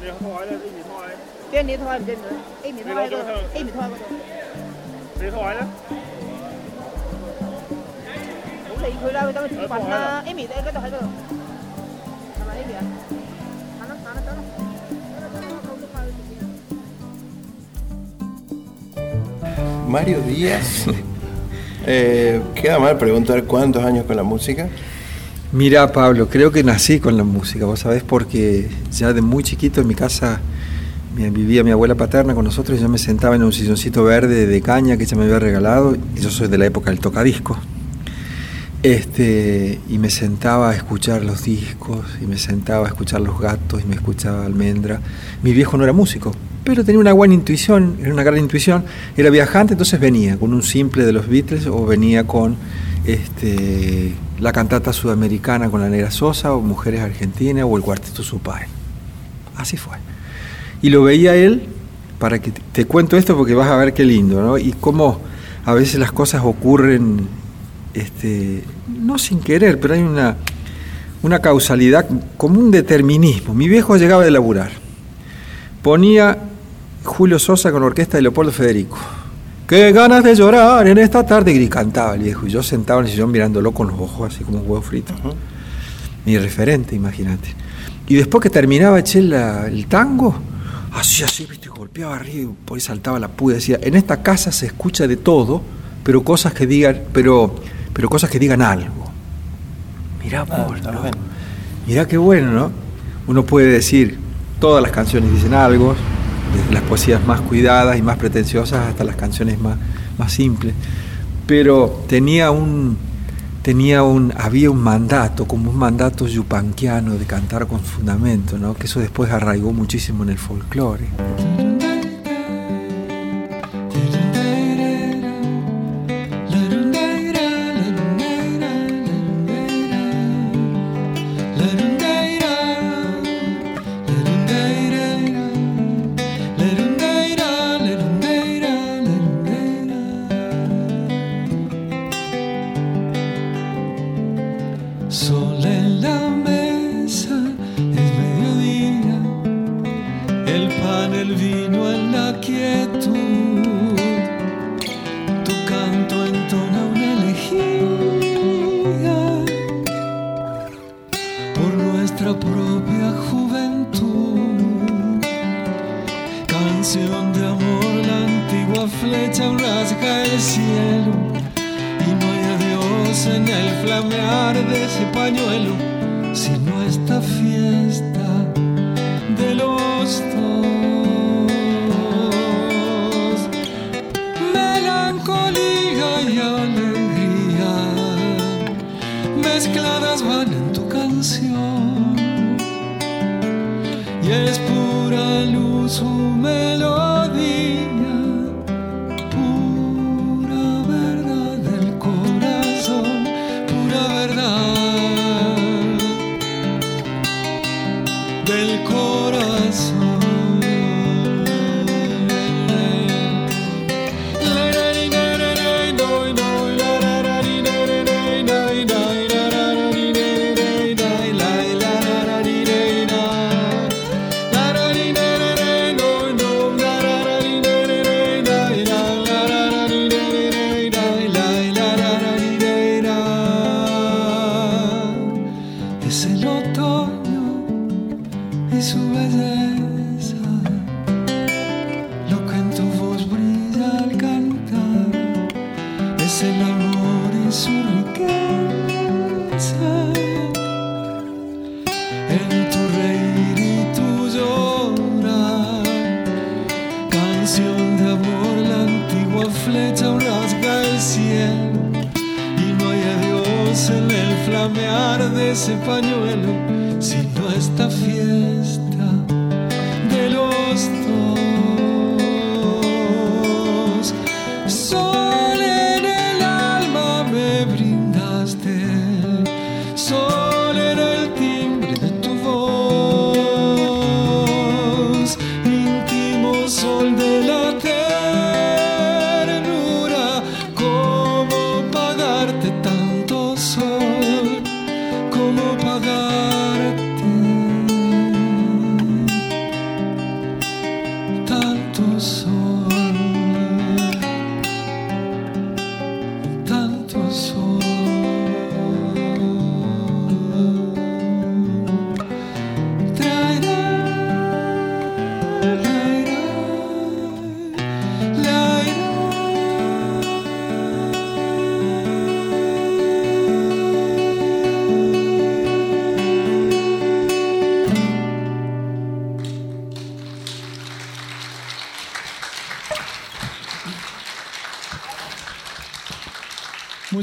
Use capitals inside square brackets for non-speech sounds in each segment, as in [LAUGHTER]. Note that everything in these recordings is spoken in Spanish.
你台咧呢面台，边你台唔知唔知？A 面台喺嗰度，A 面台喺嗰度。你台咧？唔好理佢啦，佢等佢自己揾啦。Amy 你喺嗰度喺嗰度，系咪 Amy 啊？行啦行啦走啦，走啦走啦，好快去自己。 Mario Díaz. [LAUGHS] Eh, queda mal preguntar cuántos años con la música. Mira, Pablo, creo que nací con la música, vos sabés, porque ya de muy chiquito en mi casa vivía mi abuela paterna con nosotros y yo me sentaba en un silloncito verde de caña que ella me había regalado, y yo soy de la época del tocadisco. Este, y me sentaba a escuchar los discos, y me sentaba a escuchar los gatos, y me escuchaba almendra. Mi viejo no era músico, pero tenía una buena intuición, era una gran intuición. Era viajante, entonces venía con un simple de los Beatles o venía con este, la cantata sudamericana con la Negra Sosa, o Mujeres Argentinas, o el Cuarteto Supay. Así fue. Y lo veía él, para que te, te cuento esto porque vas a ver qué lindo, ¿no? Y cómo a veces las cosas ocurren, este, no sin querer, pero hay una, una causalidad, como un determinismo. Mi viejo llegaba de laburar, ponía Julio Sosa con la orquesta de Leopoldo Federico. Qué ganas de llorar en esta tarde, y cantaba el viejo, y yo sentado en el sillón mirándolo con los ojos así como un huevo frito. Mi referente, imagínate. Y después que terminaba eché la- el tango, así, así, viste, y golpeaba arriba, y por ahí saltaba la puya, decía, en esta casa se escucha de todo, pero cosas que digan, pero, pero cosas que digan algo. Mirá vos, ¿no? Mirá qué bueno, ¿no? Uno puede decir, todas las canciones dicen algo, desde las poesías más cuidadas y más pretenciosas hasta las canciones más, más simples, pero tenía un, tenía un, había un mandato, como un mandato yupanquiano de cantar con fundamento, ¿no? que eso después arraigó muchísimo en el folclore. En la mesa es mediodía, el pan, el vino en la quietud. Tu canto entona una elegía por nuestra propia juventud. Canción de amor, la antigua flecha rasga el cielo el flamear de ese pañuelo, sino esta fiesta de los dos. Melancolía y alegría mezcladas van en tu canción y es pura luz su melodía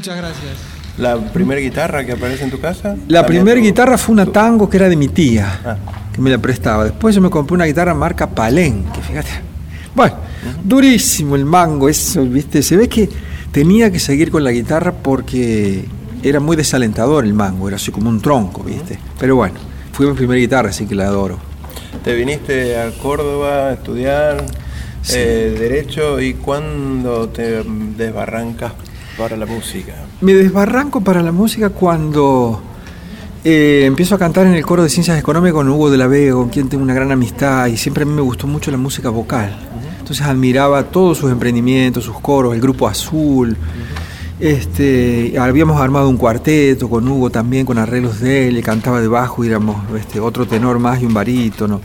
Muchas gracias. ¿La primera guitarra que aparece en tu casa? La primera guitarra fue una tu- tango que era de mi tía, Ah. que me la prestaba. Después yo me compré una guitarra marca Palenque, fíjate. Bueno, durísimo el mango, eso, viste. Se ve que tenía que seguir con la guitarra porque era muy desalentador el mango, era así como un tronco, viste. Pero bueno, fue mi primera guitarra, así que la adoro. Te viniste a Córdoba a estudiar Sí. eh, Derecho y cuándo te desbarrancas para la música. Me desbarranco para la música cuando eh, empiezo a cantar en el coro de Ciencias Económicas con Hugo de la Vega, con quien tengo una gran amistad y siempre a mí me gustó mucho la música vocal. Entonces admiraba todos sus emprendimientos, sus coros, el grupo Azul. Este, habíamos armado un cuarteto con Hugo también, con arreglos de él, y cantaba debajo, y éramos este, otro tenor más y un barítono.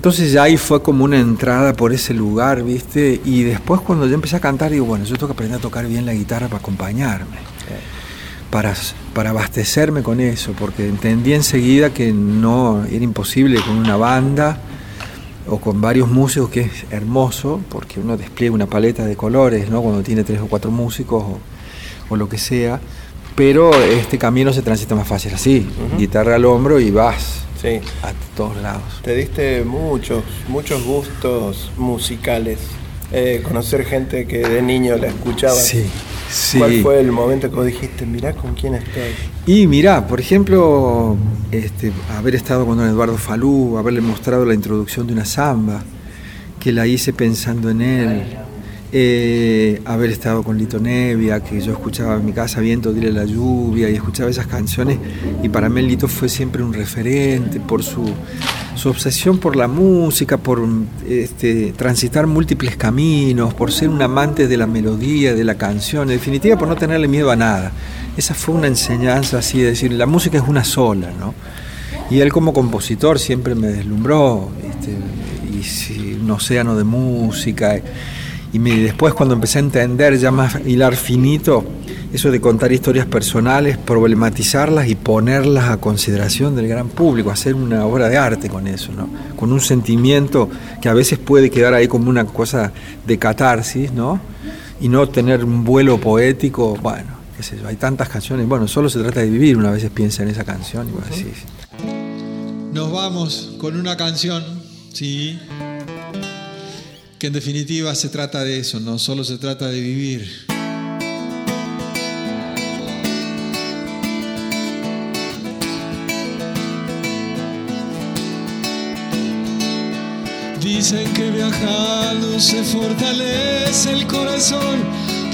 Entonces ya ahí fue como una entrada por ese lugar, ¿viste? Y después cuando yo empecé a cantar, digo, bueno, yo tengo que aprender a tocar bien la guitarra para acompañarme, para, para abastecerme con eso, porque entendí enseguida que no era imposible con una banda o con varios músicos, que es hermoso, porque uno despliega una paleta de colores, ¿no? Cuando tiene tres o cuatro músicos o, o lo que sea, pero este camino se transita más fácil así, guitarra al hombro y vas Sí. a todos lados. Te diste muchos, muchos gustos musicales. Eh, conocer gente que de niño la escuchaba. Sí, sí. ¿Cuál fue el momento que vos dijiste, mirá con quién estoy? Y mirá, por ejemplo, este, haber estado con don Eduardo Falú, haberle mostrado la introducción de una samba, que la hice pensando en él, eh, haber estado con Lito Nevia, que yo escuchaba en mi casa Viento, Dile la lluvia, y escuchaba esas canciones, y para mí Lito fue siempre un referente por su, su obsesión por la música, por este, transitar múltiples caminos, por ser un amante de la melodía, de la canción, en definitiva por no tenerle miedo a nada. Esa fue una enseñanza así de decir, la música es una sola, ¿no? Y él como compositor siempre me deslumbró, este, y sí, un océano de música. Y me- después cuando empecé a entender ya más hilar finito, eso de contar historias personales, problematizarlas y ponerlas a consideración del gran público, hacer una obra de arte con eso, ¿no? Con un sentimiento que a veces puede quedar ahí como una cosa de catarsis, ¿no? Y no tener un vuelo poético, bueno, qué sé yo, hay tantas canciones, bueno, solo se trata de vivir, una veces piensa en esa canción y vos decís, Nos vamos con una canción, sí, que en definitiva se trata de eso, no solo se trata de vivir. Dicen que viajando se fortalece el corazón,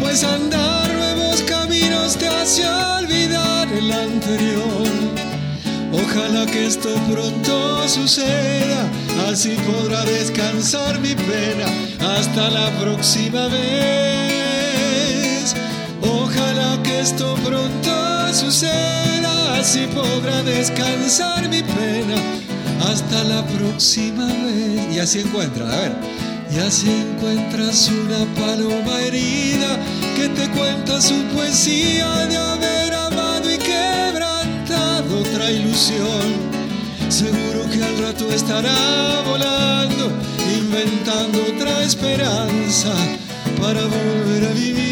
pues andar nuevos caminos Ojalá que esto pronto suceda, así podrá descansar mi pena hasta la próxima vez. Ojalá que esto pronto suceda, así podrá descansar mi pena hasta la próxima vez. Y así encuentras, a ver. Y así encuentras una paloma herida que te cuenta su poesía de haber otra ilusión. Seguro que al rato estará volando, inventando otra esperanza para volver a vivir.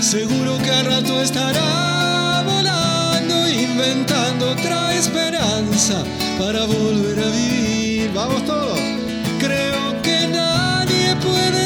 Seguro que al rato estará volando, inventando otra esperanza para volver a vivir. Vamos todos. Creo que nadie puede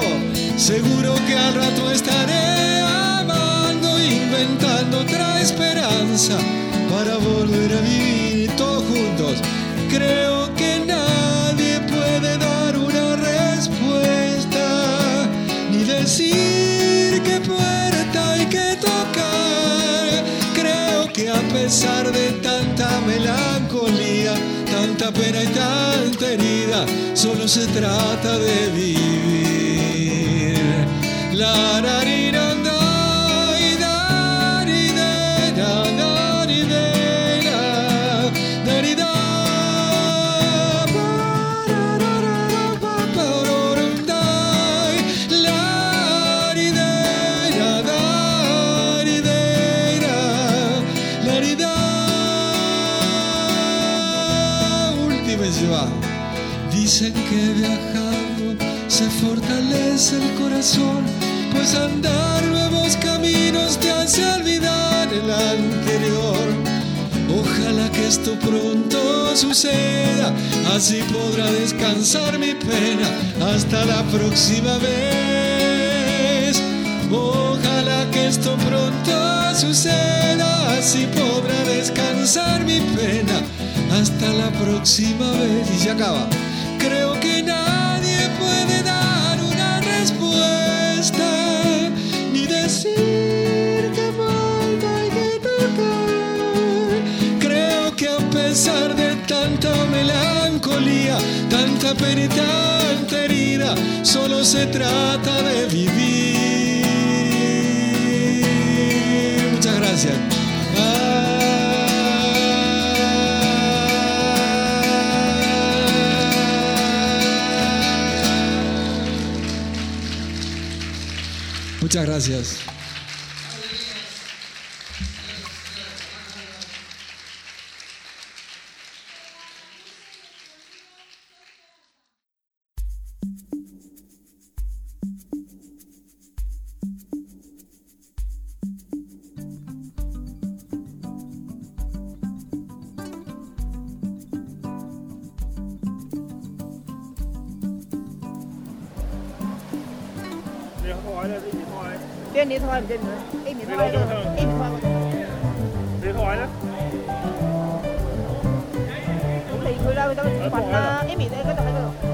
seguro que al rato estaré amando, inventando otra esperanza para volver a vivir todos juntos. Creo que nadie puede dar una respuesta ni decir qué puerta hay que tocar. Creo que a pesar de tanta melancolía, tanta pena y tanta herida, solo se trata de vivir. Dicen que viajando se fortalece el corazón, pues andar nuevos caminos te hace olvidar el anterior. Ojalá que esto pronto suceda, así podrá descansar mi pena hasta la próxima vez. Ojalá que esto pronto suceda, así podrá descansar mi pena hasta la próxima vez. Y se acaba. Melancolía, tanta pena y tanta herida, solo se trata de vivir. Muchas gracias. Muchas gracias. 你開呢？你唔開？你開？你開？你開？你開？你開？你開？你開？咁你佢啦，佢等佢自己搵啦。Amy 呢？佢就喺嗰度。